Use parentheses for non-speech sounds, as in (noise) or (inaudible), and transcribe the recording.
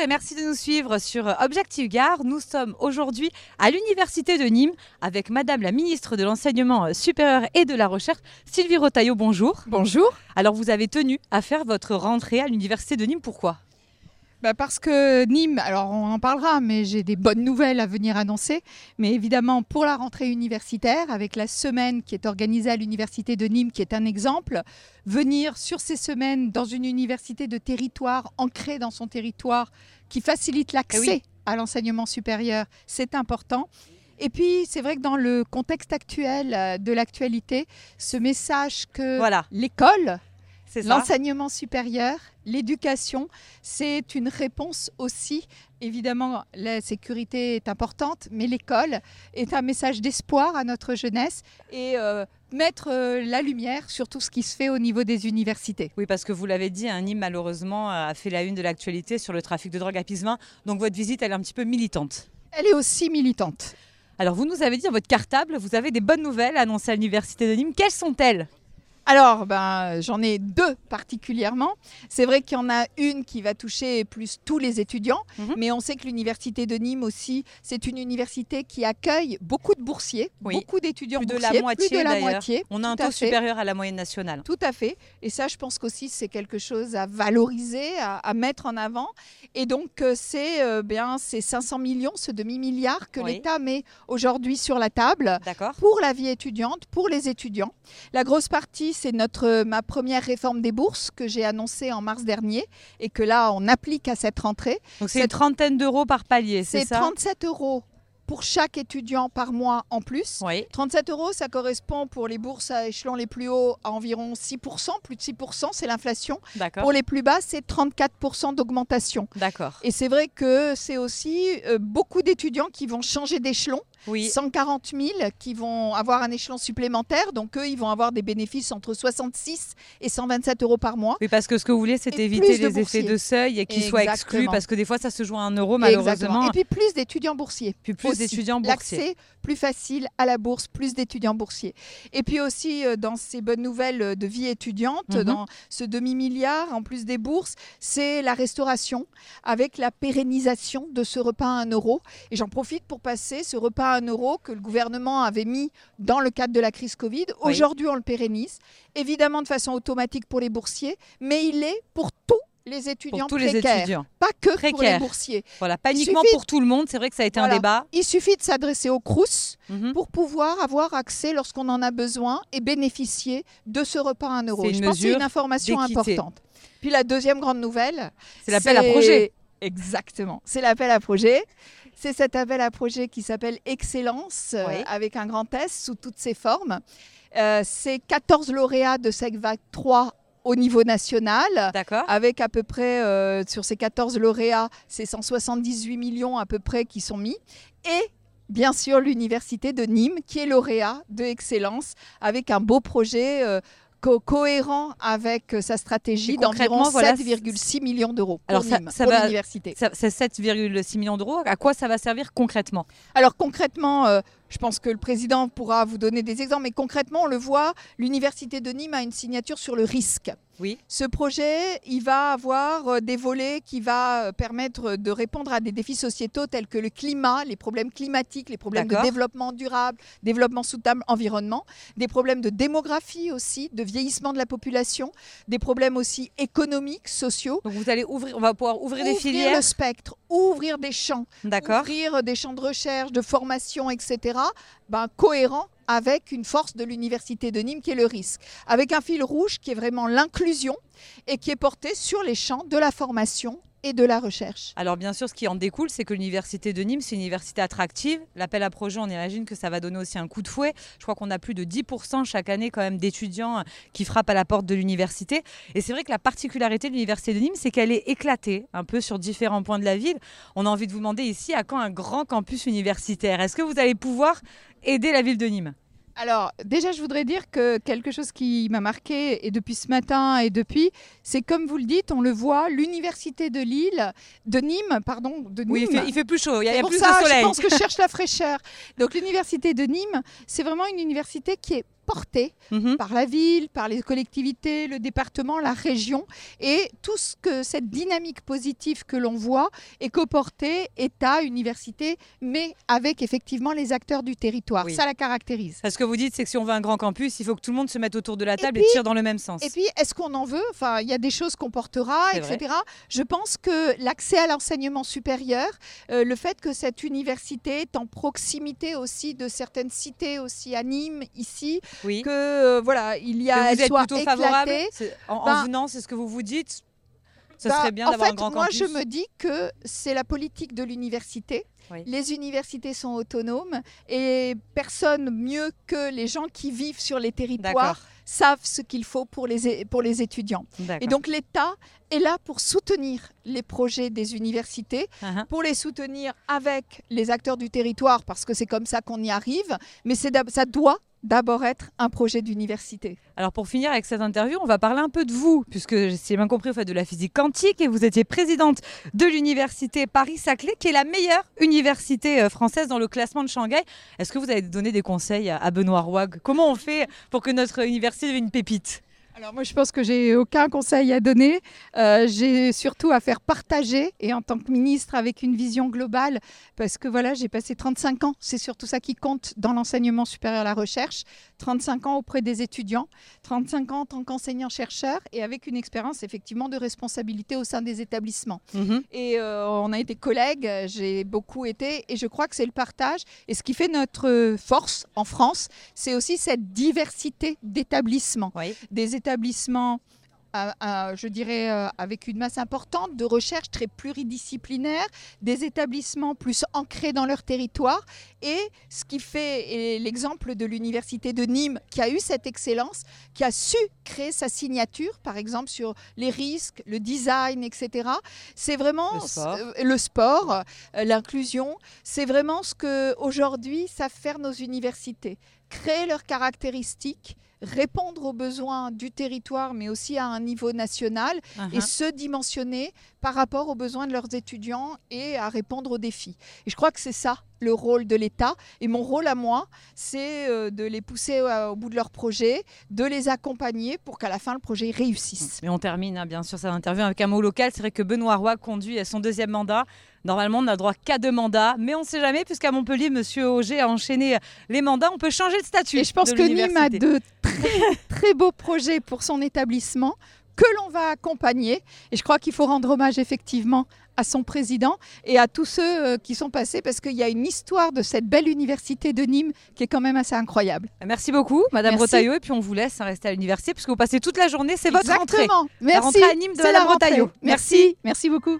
Et merci de nous suivre sur Objectif Gare. Nous sommes aujourd'hui à l'Université de Nîmes avec Madame la ministre de l'Enseignement supérieur et de la Recherche, Sylvie Rotaillot. Bonjour. Bonjour. Alors vous avez tenu à faire votre rentrée à l'Université de Nîmes. Pourquoi? Bah parce que Nîmes, alors on en parlera, mais j'ai des bonnes nouvelles à venir annoncer. Mais évidemment, pour la rentrée universitaire, avec la semaine qui est organisée à l'Université de Nîmes, qui est un exemple, venir sur ces semaines dans une université de territoire, ancrée dans son territoire, qui facilite l'accès à l'enseignement supérieur, c'est important. Et puis, c'est vrai que dans le contexte actuel euh, de l'actualité, ce message que l'école L'enseignement supérieur, l'éducation, c'est une réponse aussi. Évidemment, la sécurité est importante, mais l'école est un message d'espoir à notre jeunesse et euh, mettre euh, la lumière sur tout ce qui se fait au niveau des universités. Oui, parce que vous l'avez dit, un Nîmes malheureusement a fait la une de l'actualité sur le trafic de drogue à Pisevin. Donc votre visite, elle est un petit peu militante. Elle est aussi militante. Alors vous nous avez dit dans votre cartable, vous avez des bonnes nouvelles à annoncer à l'université de Nîmes. Quelles sont-elles? Alors, ben, j'en ai deux particulièrement. C'est vrai qu'il y en a une qui va toucher plus tous les étudiants, mhm. mais on sait que l'université de Nîmes aussi, c'est une université qui accueille beaucoup de boursiers, beaucoup d'étudiants boursiers, de la moitié, plus de la moitié. On a un taux supérieur à la moyenne nationale. Tout à fait. Et ça, je pense qu'aussi c'est quelque chose à valoriser, à, mettre en avant. Et donc, euh, c'est euh, bien ces 500 millions, ce demi-milliard que l'État met aujourd'hui sur la table pour la vie étudiante, pour les étudiants. La grosse partie, c'est notre ma première réforme des bourses que j'ai annoncée en mars dernier et que là on applique à cette rentrée. Donc c'est une trentaine d'euros par palier, c'est ça? C'est 37 euros pour chaque étudiant par mois en plus. 37 euros, ça correspond pour les bourses à échelon les plus hauts à environ 6%, plus de 6%, c'est l'inflation. Pour les plus bas, c'est 34% d'augmentation. D'accord. Et c'est vrai que c'est aussi euh, beaucoup d'étudiants qui vont changer d'échelon. Oui. 140 000 qui vont avoir un échelon supplémentaire. Donc, eux, ils vont avoir des bénéfices entre 66 et 127 euros par mois. Oui, parce que ce que vous voulez, c'est éviter les effets de seuil et qu'ils soient exclus parce que des fois, ça se joue à un euro, malheureusement. Et puis, plus d'étudiants boursiers. Puis, plus boursiers. L'accès plus facile à la bourse, plus d'étudiants boursiers. Et puis aussi, euh, dans ces bonnes nouvelles euh, de vie étudiante, mhm. dans ce demi-milliard, en plus des bourses, c'est la restauration avec la pérennisation de ce repas à 1 euro. Et j'en profite pour passer ce repas à 1 euro que le gouvernement avait mis dans le cadre de la crise Covid. Aujourd'hui, on le pérennise, évidemment de façon automatique pour les boursiers, mais il est pour tous les étudiants pour tous les étudiants. pas que pour les boursiers. Voilà, pas uniquement pour tout le monde, c'est vrai que ça a été un débat. Il suffit de s'adresser au CRUS mhm. pour pouvoir avoir accès lorsqu'on en a besoin et bénéficier de ce repas à 1 euro. Je pense que c'est une information importante. Puis la deuxième grande nouvelle, c'est l'appel à projet. Exactement, c'est l'appel à projet. C'est cet appel à projet qui s'appelle Excellence, euh, avec un grand S sous toutes ses formes. Euh, c'est 14 lauréats de SECVAC 3 au niveau national, avec à peu près, euh, sur ces 14 lauréats, c'est 178 millions à peu près qui sont mis. Et bien sûr l'Université de Nîmes, qui est lauréat de excellence, avec un beau projet cohérent avec euh, sa stratégie d'environ 7,6 millions d'euros pour, Alors ça, l'université. C'est 7,6 millions d'euros. À quoi ça va servir concrètement? Alors concrètement, euh, je pense que le président pourra vous donner des exemples, mais concrètement, on le voit, l'université de Nîmes a une signature sur le risque. Oui. Ce projet, il va avoir euh, des volets qui va euh, permettre de répondre à des défis sociétaux tels que le climat, les problèmes climatiques, les problèmes de développement durable, développement soutenable, environnement, des problèmes de démographie aussi, de vieillissement de la population, des problèmes aussi économiques, sociaux. Donc vous allez ouvrir, on va pouvoir ouvrir, des filières. Ouvrir le spectre, ouvrir des champs, ouvrir des champs de recherche, de formation, etc. Ben, cohérent avec une force de l'université de Nîmes qui est le risque, avec un fil rouge qui est vraiment l'inclusion et qui est porté sur les champs de la formation et de la recherche. Alors bien sûr, ce qui en découle, c'est que l'université de Nîmes, c'est une université attractive. L'appel à projet, on imagine que ça va donner aussi un coup de fouet. Je crois qu'on a plus de 10% chaque année quand même d'étudiants qui frappent à la porte de l'université. Et c'est vrai que la particularité de l'université de Nîmes, c'est qu'elle est éclatée un peu sur différents points de la ville. On a envie de vous demander ici à quand un grand campus universitaire? Est-ce que vous allez pouvoir aider la ville de Nîmes? Alors, déjà, je voudrais dire que quelque chose qui m'a marqué, et depuis ce matin et depuis, c'est comme vous le dites, on le voit, l'université de Lille, de Nîmes, pardon, de Nîmes. Oui, il fait, plus chaud, il y a, plus de soleil. Je pense que je cherche la (laughs) fraîcheur. Donc, l'université de Nîmes, c'est vraiment une université qui est porté Mhm. par la ville, par les collectivités, le département, la région, et tout ce que cette dynamique positive que l'on voit est coportée État, université, mais avec effectivement les acteurs du territoire. Oui. Ça la caractérise. Ce que vous dites, c'est que si on veut un grand campus, il faut que tout le monde se mette autour de la table et, puis- tire dans le même sens. Et puis, est-ce qu'on en veut? Enfin, il y a des choses qu'on portera, etc. Je pense que l'accès à l'enseignement supérieur, euh, le fait que cette université est en proximité aussi de certaines cités, aussi à Nîmes, ici, oui. que euh, voilà, il y Que a, vous elle êtes plutôt favorable éclatée. En, en Ben, venant, c'est ce que vous vous dites Ce Bah, serait bien en d'avoir un grand moi, campus. je me dis que c'est la politique de l'université. Oui. Les universités sont autonomes et personne mieux que les gens qui vivent sur les territoires savent ce qu'il faut pour les, pour les étudiants. Et donc l'État est là pour soutenir les projets des universités, Uh-huh. pour les soutenir avec les acteurs du territoire, parce que c'est comme ça qu'on y arrive, mais ça doit d'abord être un projet d'université. Alors pour finir avec cette interview, on va parler un peu de vous, puisque si j'ai bien compris, vous faites de la physique quantique et vous étiez présidente de l'université Paris-Saclay, qui est la meilleure université euh, française dans le classement de Shanghai. Est-ce que vous avez donné des conseils à- Benoît Rouag Comment on fait pour que notre université devienne une pépite? Alors moi je pense que j'ai aucun conseil à donner. Euh, j'ai surtout à faire partager et en tant que ministre avec une vision globale parce que voilà j'ai passé 35 ans, c'est surtout ça qui compte dans l'enseignement supérieur à la recherche, 35 ans auprès des étudiants, 35 ans en tant qu'enseignant-chercheur et avec une expérience effectivement de responsabilité au sein des établissements. Mhm. Et euh, on a été collègues, j'ai beaucoup été, et je crois que c'est le partage. Et ce qui fait notre force en France, c'est aussi cette diversité d'établissements. Oui. Des établissements, établissement je dirais, euh, avec une masse importante de recherche très pluridisciplinaire, des établissements plus ancrés dans leur territoire. Et ce qui fait l'exemple de l'université de Nîmes, qui a eu cette excellence, qui a su créer sa signature, par exemple sur les risques, le design, etc. C'est vraiment Le sport. euh, le sport, euh, l'inclusion. C'est vraiment ce que aujourd'hui savent faire nos universités, créer leurs caractéristiques répondre aux besoins du territoire, mais aussi à un niveau national, et Uh-huh. se dimensionner par rapport aux besoins de leurs étudiants et à répondre aux défis. Et je crois que c'est ça le rôle de l'État. Et mon rôle à moi, c'est euh, de les pousser euh, au bout de leur projet, de les accompagner pour qu'à la fin, le projet réussisse. Mais on termine hein, bien sûr cette interview avec un mot local. C'est vrai que Benoît Roy conduit à son deuxième mandat. Normalement, on n'a droit qu'à deux mandats, mais on ne sait jamais, puisqu'à Montpellier, Monsieur Auger a enchaîné les mandats. On peut changer de statut. Et je pense que Nîmes a l'université. de très, (laughs) très beaux projets pour son établissement que l'on va accompagner. Et je crois qu'il faut rendre hommage effectivement à son président et à tous ceux euh, qui sont passés parce qu'il y a une histoire de cette belle université de Nîmes qui est quand même assez incroyable. Merci beaucoup, Madame Merci. Bretaillot, et puis on vous laisse hein, rester à l'université puisque vous passez toute la journée. C'est votre rentrée. Exactement. Merci. rentrée à Nîmes de Madame la rentrée. Bretaillot. Merci. Merci beaucoup.